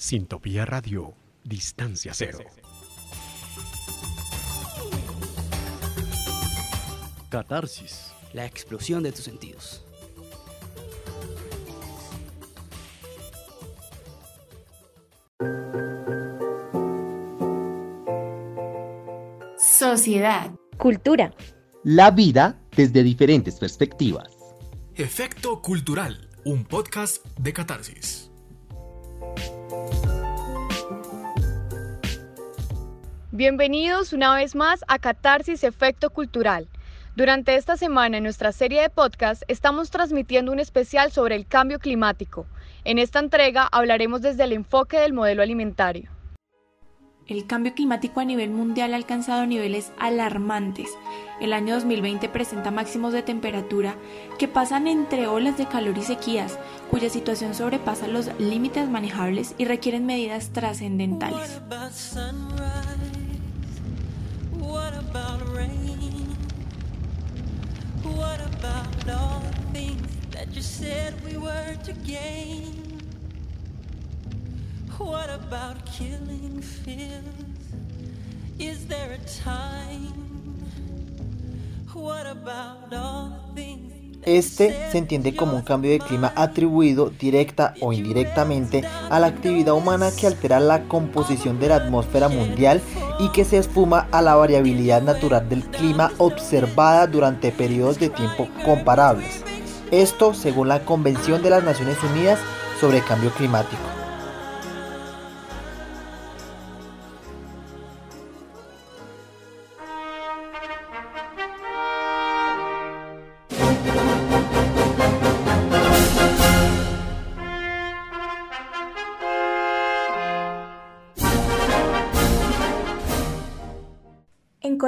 Sintopía Radio, Distancia Cero. Catarsis. La explosión de tus sentidos. Sociedad. Cultura. La vida desde diferentes perspectivas. Efecto Cultural, un podcast de Catarsis. Bienvenidos una vez más a Catarsis Efecto Cultural. Durante esta semana en nuestra serie de podcast estamos transmitiendo un especial sobre el cambio climático. En esta entrega hablaremos desde el enfoque del modelo alimentario. El cambio climático a nivel mundial ha alcanzado niveles alarmantes. El año 2020 presenta máximos de temperatura que pasan entre olas de calor y sequías, cuya situación sobrepasa los límites manejables y requieren medidas trascendentales. about all the things that you said we were to gain? What about killing fields? Is there a time? What about all the things Este se entiende como un cambio de clima atribuido directa o indirectamente a la actividad humana que altera la composición de la atmósfera mundial y que se esfuma a la variabilidad natural del clima observada durante periodos de tiempo comparables. Esto según la Convención de las Naciones Unidas sobre Cambio Climático.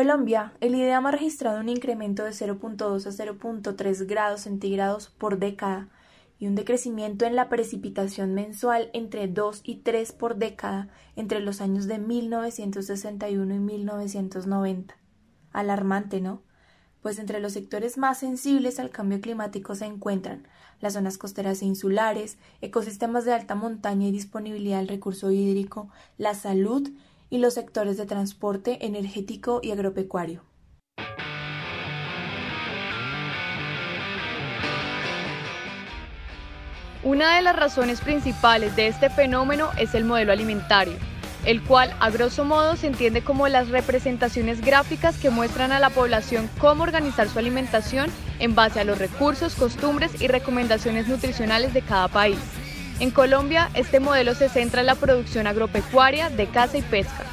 Colombia, el IDEAM ha registrado un incremento de 0.2 a 0.3 grados centígrados por década y un decrecimiento en la precipitación mensual entre 2 y 3 por década entre los años de 1961 y 1990. Alarmante, ¿no? Pues entre los sectores más sensibles al cambio climático se encuentran las zonas costeras e insulares, ecosistemas de alta montaña y disponibilidad del recurso hídrico, la salud y los sectores de transporte, energético y agropecuario. Una de las razones principales de este fenómeno es el modelo alimentario, el cual a grosso modo se entiende como las representaciones gráficas que muestran a la población cómo organizar su alimentación en base a los recursos, costumbres y recomendaciones nutricionales de cada país. En Colombia, este modelo se centra en la producción agropecuaria de caza y pesca.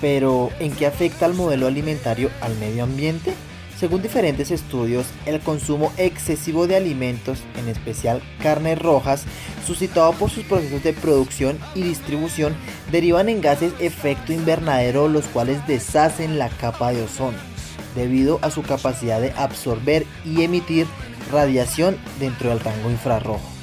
Pero, ¿en qué afecta el modelo alimentario al medio ambiente? Según diferentes estudios, el consumo excesivo de alimentos, en especial carnes rojas, suscitado por sus procesos de producción y distribución, derivan en gases efecto invernadero los cuales deshacen la capa de ozono, debido a su capacidad de absorber y emitir radiación dentro del rango infrarrojo.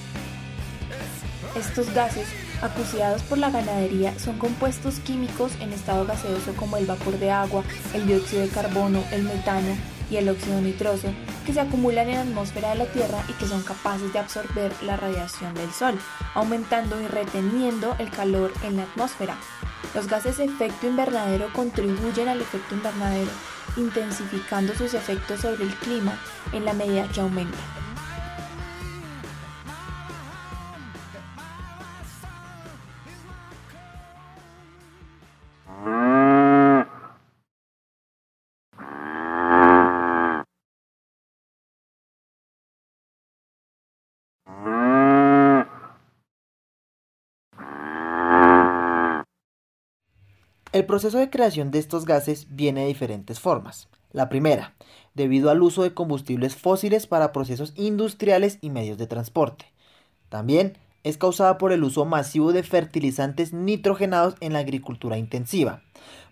Estos gases, acuciados por la ganadería, son compuestos químicos en estado gaseoso como el vapor de agua, el dióxido de carbono, el metano y el óxido nitroso, que se acumulan en la atmósfera de la Tierra y que son capaces de absorber la radiación del Sol, aumentando y reteniendo el calor en la atmósfera. Los gases de efecto invernadero contribuyen al efecto invernadero, intensificando sus efectos sobre el clima en la medida que aumenta. El proceso de creación de estos gases viene de diferentes formas. La primera, debido al uso de combustibles fósiles para procesos industriales y medios de transporte. También es causada por el uso masivo de fertilizantes nitrogenados en la agricultura intensiva.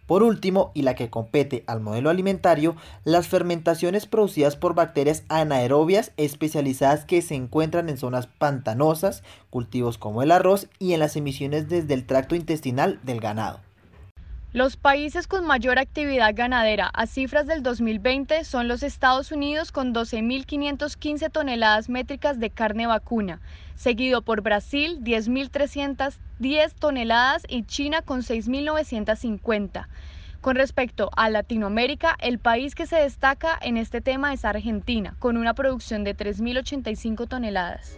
Por último, y la que compete al modelo alimentario, las fermentaciones producidas por bacterias anaerobias especializadas que se encuentran en zonas pantanosas, cultivos como el arroz y en las emisiones desde el tracto intestinal del ganado. Los países con mayor actividad ganadera a cifras del 2020 son los Estados Unidos con 12.515 toneladas métricas de carne vacuna, seguido por Brasil 10.310 toneladas y China con 6.950. Con respecto a Latinoamérica, el país que se destaca en este tema es Argentina, con una producción de 3.085 toneladas.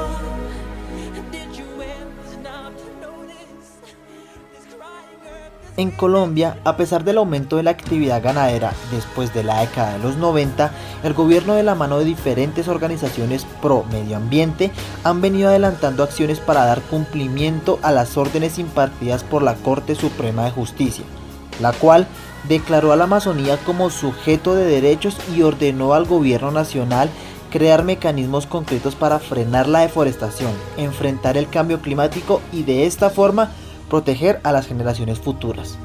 En Colombia, a pesar del aumento de la actividad ganadera después de la década de los 90, el gobierno de la mano de diferentes organizaciones pro medio ambiente han venido adelantando acciones para dar cumplimiento a las órdenes impartidas por la Corte Suprema de Justicia, la cual declaró a la Amazonía como sujeto de derechos y ordenó al gobierno nacional crear mecanismos concretos para frenar la deforestación, enfrentar el cambio climático y de esta forma proteger a las generaciones futuras.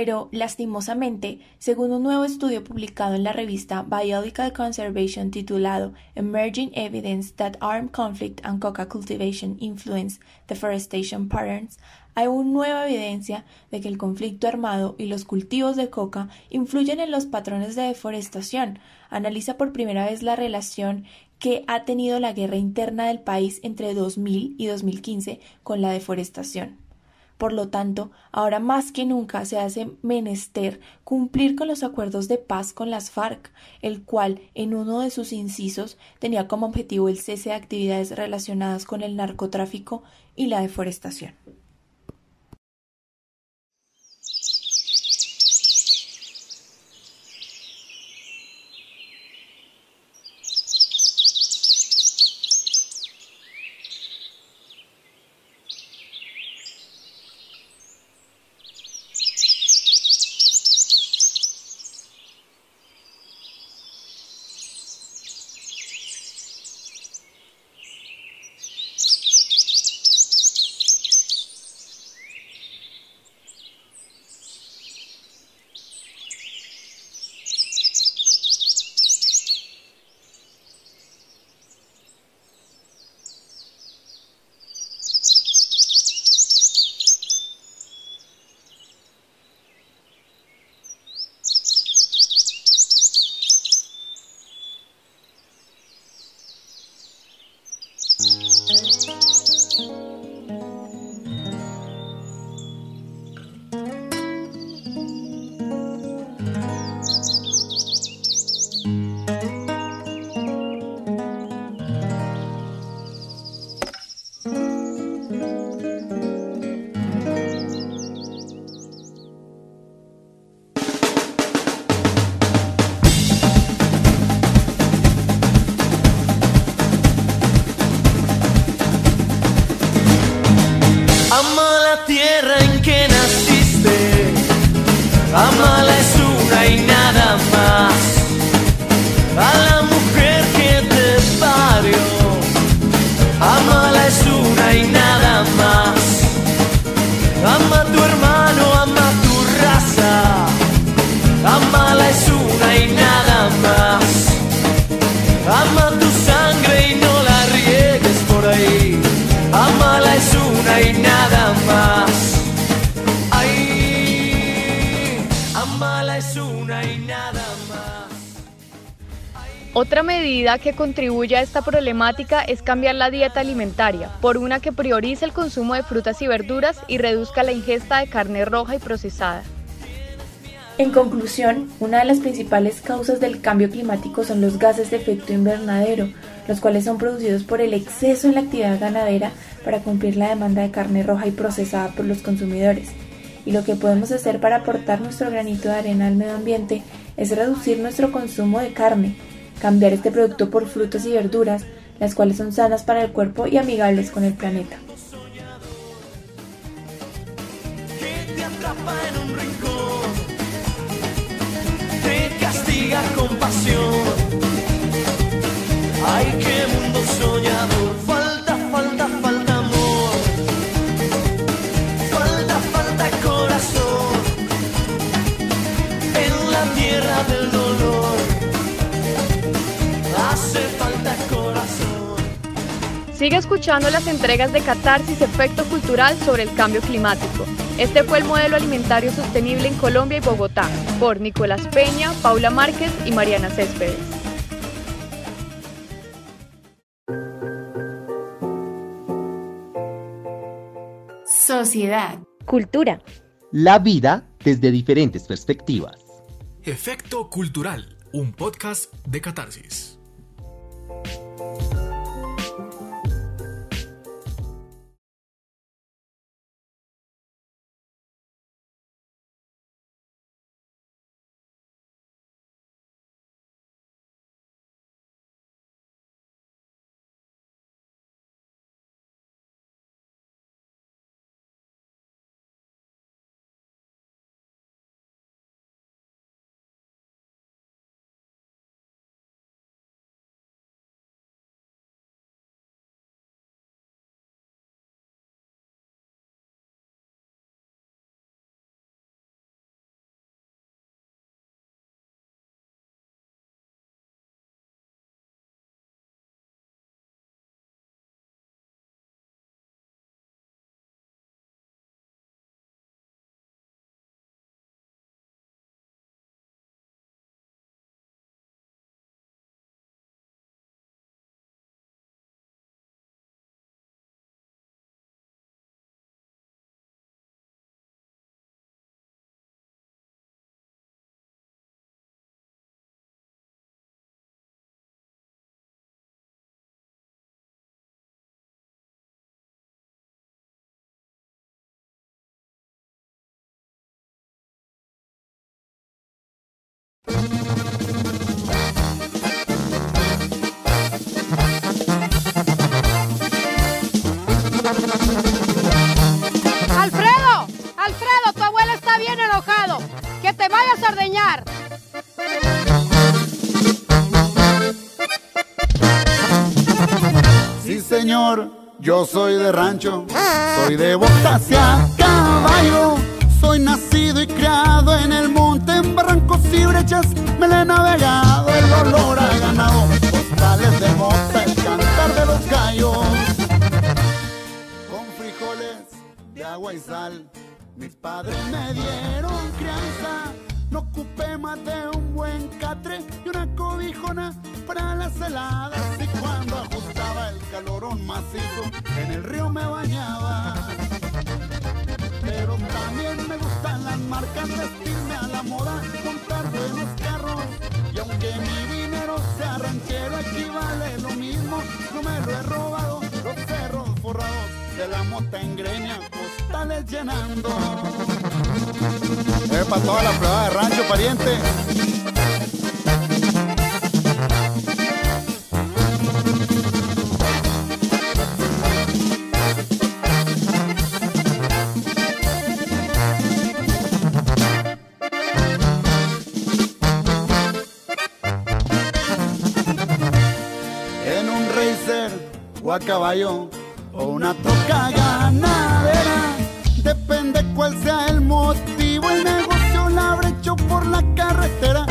Pero, lastimosamente, según un nuevo estudio publicado en la revista Biological Conservation titulado Emerging Evidence that Armed Conflict and Coca Cultivation Influence Deforestation Patterns, hay una nueva evidencia de que el conflicto armado y los cultivos de coca influyen en los patrones de deforestación. Analiza por primera vez la relación que ha tenido la guerra interna del país entre 2000 y 2015 con la deforestación. Por lo tanto, ahora más que nunca se hace menester cumplir con los acuerdos de paz con las FARC, el cual, en uno de sus incisos, tenía como objetivo el cese de actividades relacionadas con el narcotráfico y la deforestación. Amala es Otra medida que contribuye a esta problemática es cambiar la dieta alimentaria por una que priorice el consumo de frutas y verduras y reduzca la ingesta de carne roja y procesada. En conclusión, una de las principales causas del cambio climático son los gases de efecto invernadero, los cuales son producidos por el exceso en la actividad ganadera para cumplir la demanda de carne roja y procesada por los consumidores. Y lo que podemos hacer para aportar nuestro granito de arena al medio ambiente es reducir nuestro consumo de carne, cambiar este producto por frutas y verduras, las cuales son sanas para el cuerpo y amigables con el planeta. Sigue escuchando las entregas de Catarsis Efecto Cultural sobre el cambio climático. Este fue el modelo alimentario sostenible en Colombia y Bogotá, por Nicolás Peña, Paula Márquez y Mariana Céspedes. Sociedad. Cultura. La vida desde diferentes perspectivas. Efecto Cultural, un podcast de Catarsis. Alfredo, Alfredo, tu abuela está bien enojado. Que te vayas a ordeñar. Sí, señor, yo soy de rancho, soy de botas y a caballo. Soy nacido y criado en el monte, en barrancos y brechas, me le he navegado el olor a ganado, postales de mota, el cantar de los gallos. Con frijoles de agua y sal, mis padres me dieron crianza. No ocupé más de un buen catre y una cobijona para las heladas. Y cuando ajustaba el calorón macizo, en el río me bañaba. Pero también me marcas, vestirme a la moda, comprar buenos carros. Y aunque mi dinero sea ranchero, equivale lo mismo, no me lo he robado. Los cerros forrados de la mota en greña, costales llenando. Es para toda la prueba de rancho, pariente. o a caballo o una toca ganadera. Depende cuál sea el motivo, el negocio la brecho por la carretera